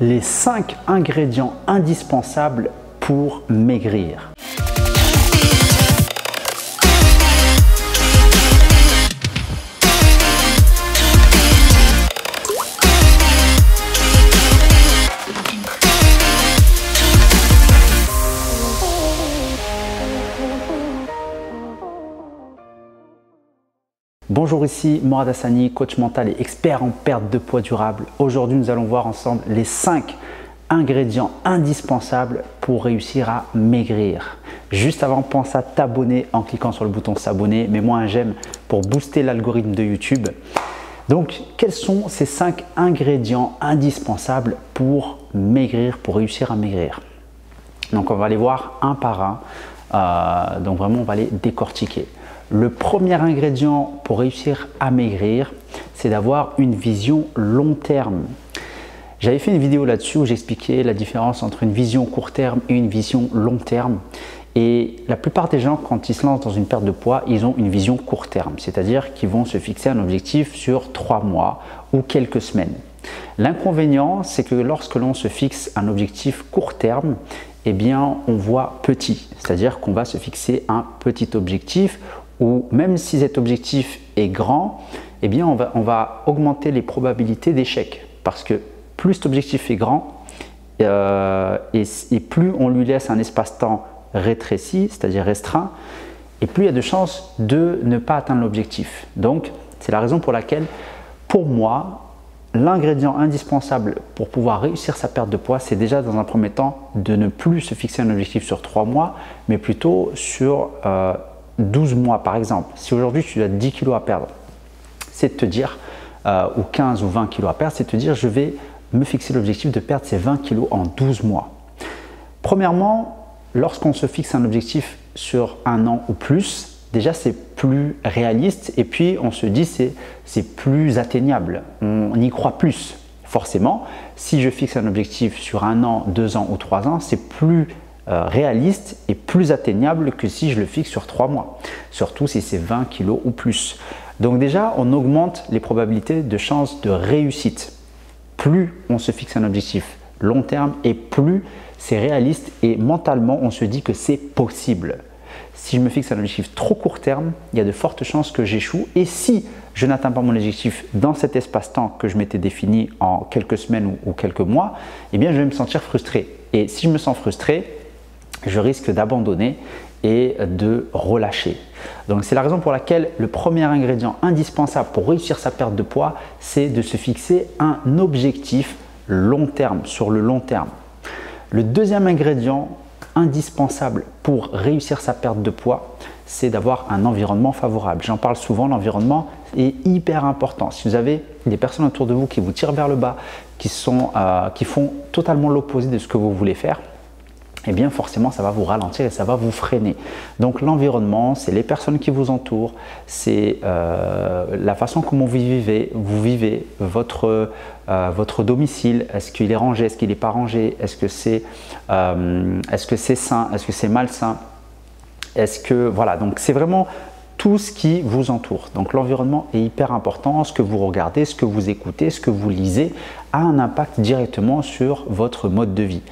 les 5 ingrédients indispensables pour maigrir. Bonjour, ici Morad Hassani, coach mental et expert en perte de poids durable. Aujourd'hui, nous allons voir ensemble les 5 ingrédients indispensables pour réussir à maigrir. Juste avant, pense à t'abonner en cliquant sur le bouton s'abonner, mets-moi un j'aime pour booster l'algorithme de YouTube. Donc, quels sont ces 5 ingrédients indispensables pour maigrir, pour réussir à maigrir? Donc, on va les voir un par un. Euh, donc, vraiment, on va les décortiquer. Le premier ingrédient pour réussir à maigrir, c'est d'avoir une vision long terme. J'avais fait une vidéo là-dessus où j'expliquais la différence entre une vision court terme et une vision long terme. Et la plupart des gens, quand ils se lancent dans une perte de poids, ils ont une vision court terme, c'est-à-dire qu'ils vont se fixer un objectif sur trois mois ou quelques semaines. L'inconvénient, c'est que lorsque l'on se fixe un objectif court terme, eh bien, on voit petit, c'est-à-dire qu'on va se fixer un petit objectif ou même si cet objectif est grand, eh bien on va, on va augmenter les probabilités d'échec. Parce que plus cet objectif est grand, euh, et, plus on lui laisse un espace-temps rétréci, c'est-à-dire restreint, et plus il y a de chances de ne pas atteindre l'objectif. Donc, c'est la raison pour laquelle, pour moi, l'ingrédient indispensable pour pouvoir réussir sa perte de poids, c'est déjà dans un premier temps de ne plus se fixer un objectif sur trois mois, mais plutôt sur euh, 12 mois par exemple, si aujourd'hui tu as 10 kilos à perdre, c'est de te dire, euh, ou 15 ou 20 kilos à perdre, c'est de te dire je vais me fixer l'objectif de perdre ces 20 kilos en 12 mois. Premièrement, lorsqu'on se fixe un objectif sur un an ou plus, déjà c'est plus réaliste et puis on se dit c'est, plus atteignable, on y croit plus. Forcément, si je fixe un objectif sur un an, deux ans ou trois ans, c'est plus réaliste et plus atteignable que si je le fixe sur 3 mois, surtout si c'est 20 kg ou plus. Donc déjà, on augmente les probabilités de chance de réussite. Plus on se fixe un objectif long terme et plus c'est réaliste et mentalement on se dit que c'est possible. Si je me fixe un objectif trop court terme, il y a de fortes chances que j'échoue. Et si je n'atteins pas mon objectif dans cet espace-temps que je m'étais défini en quelques semaines ou, quelques mois, eh bien je vais me sentir frustré. Et si je me sens frustré, je risque d'abandonner et de relâcher. Donc c'est la raison pour laquelle le premier ingrédient indispensable pour réussir sa perte de poids, c'est de se fixer un objectif long terme, sur le long terme. Le deuxième ingrédient indispensable pour réussir sa perte de poids, c'est d'avoir un environnement favorable. J'en parle souvent, l'environnement est hyper important. Si vous avez des personnes autour de vous qui vous tirent vers le bas, qui, euh, qui font totalement l'opposé de ce que vous voulez faire, eh bien forcément ça va vous ralentir et ça va vous freiner. Donc l'environnement, c'est les personnes qui vous entourent, c'est euh, la façon comment vous vivez, vous vivez votre, euh, votre domicile, est-ce qu'il est rangé, est-ce qu'il n'est pas rangé, est-ce que c'est euh, est -ce c'est sain, est-ce que c'est malsain, est-ce que voilà, donc c'est vraiment tout ce qui vous entoure. Donc l'environnement est hyper important, ce que vous regardez, ce que vous écoutez, ce que vous lisez a un impact directement sur votre mode de vie.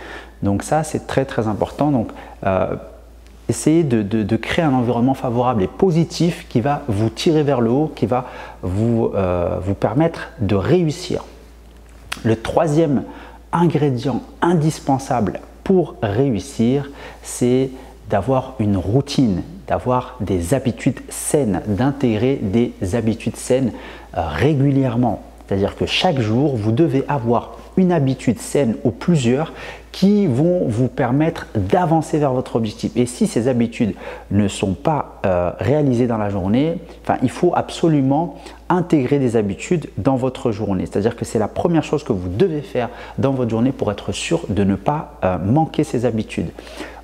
Donc ça, c'est très très important. Donc euh, essayez de, créer un environnement favorable et positif qui va vous tirer vers le haut, qui va vous, euh, vous permettre de réussir. Le troisième ingrédient indispensable pour réussir, c'est d'avoir une routine, d'avoir des habitudes saines, d'intégrer des habitudes saines euh, régulièrement. C'est-à-dire que chaque jour, vous devez avoir une habitude saine ou plusieurs qui vont vous permettre d'avancer vers votre objectif. Et si ces habitudes ne sont pas euh, réalisées dans la journée, enfin, il faut absolument intégrer des habitudes dans votre journée. C'est-à-dire que c'est la première chose que vous devez faire dans votre journée pour être sûr de ne pas euh, manquer ces habitudes.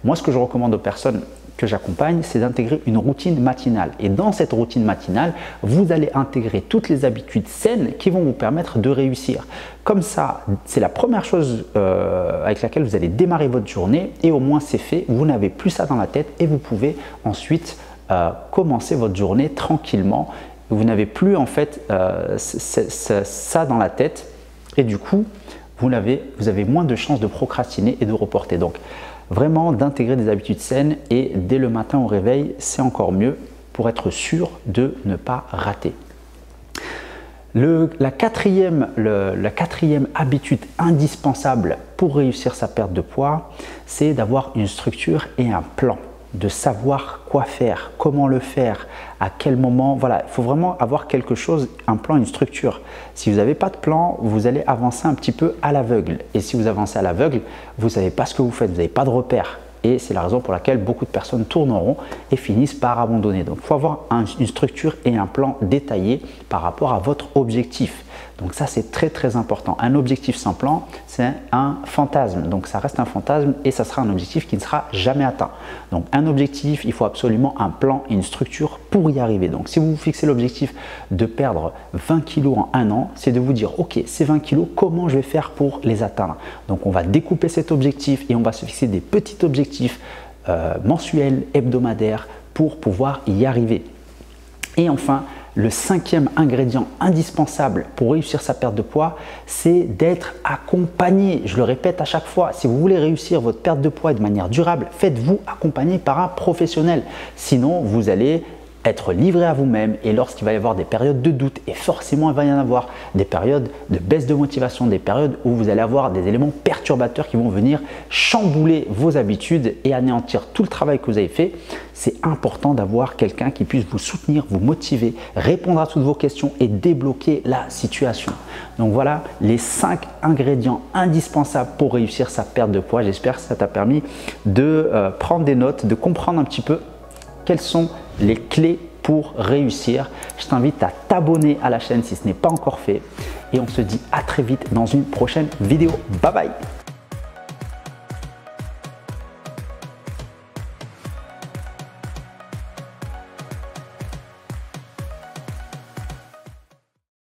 Moi, ce que je recommande aux personnes que j'accompagne, c'est d'intégrer une routine matinale. Et dans cette routine matinale, vous allez intégrer toutes les habitudes saines qui vont vous permettre de réussir. Comme ça, c'est la première chose euh, avec laquelle vous allez démarrer votre journée et au moins c'est fait, vous n'avez plus ça dans la tête et vous pouvez ensuite euh, commencer votre journée tranquillement. Vous n'avez plus en fait euh, ça dans la tête et du coup, vous avez, vous avez moins de chances de procrastiner et de reporter. Donc, vraiment d'intégrer des habitudes saines et dès le matin au réveil, c'est encore mieux pour être sûr de ne pas rater. la, quatrième, habitude indispensable pour réussir sa perte de poids, c'est d'avoir une structure et un plan de savoir quoi faire, comment le faire, à quel moment. Voilà, il faut vraiment avoir quelque chose, un plan, une structure. Si vous n'avez pas de plan, vous allez avancer un petit peu à l'aveugle. Et si vous avancez à l'aveugle, vous ne savez pas ce que vous faites, vous n'avez pas de repère. Et c'est la raison pour laquelle beaucoup de personnes tourneront et finissent par abandonner. Donc il faut avoir une structure et un plan détaillé par rapport à votre objectif. Donc ça, c'est très très important. Un objectif sans plan, c'est un fantasme. Donc ça reste un fantasme et ça sera un objectif qui ne sera jamais atteint. Donc un objectif, il faut absolument un plan et une structure pour y arriver. Donc si vous vous fixez l'objectif de perdre 20 kilos en un an, c'est de vous dire, ok, ces 20 kilos, comment je vais faire pour les atteindre? Donc on va découper cet objectif et on va se fixer des petits objectifs euh, mensuels, hebdomadaires, pour pouvoir y arriver. Et enfin, le cinquième ingrédient indispensable pour réussir sa perte de poids, c'est d'être accompagné. Je le répète à chaque fois, si vous voulez réussir votre perte de poids de manière durable, faites-vous accompagner par un professionnel. Sinon, vous allez être livré à vous-même et lorsqu'il va y avoir des périodes de doute, et forcément il va y en avoir, des périodes de baisse de motivation, des périodes où vous allez avoir des éléments perturbateurs qui vont venir chambouler vos habitudes et anéantir tout le travail que vous avez fait, c'est important d'avoir quelqu'un qui puisse vous soutenir, vous motiver, répondre à toutes vos questions et débloquer la situation. Donc voilà les 5 ingrédients indispensables pour réussir sa perte de poids. J'espère que ça t'a permis de euh, prendre des notes, de comprendre un petit peu quelles sont les clés pour réussir. Je t'invite à t'abonner à la chaîne si ce n'est pas encore fait. Et on se dit à très vite dans une prochaine vidéo. Bye bye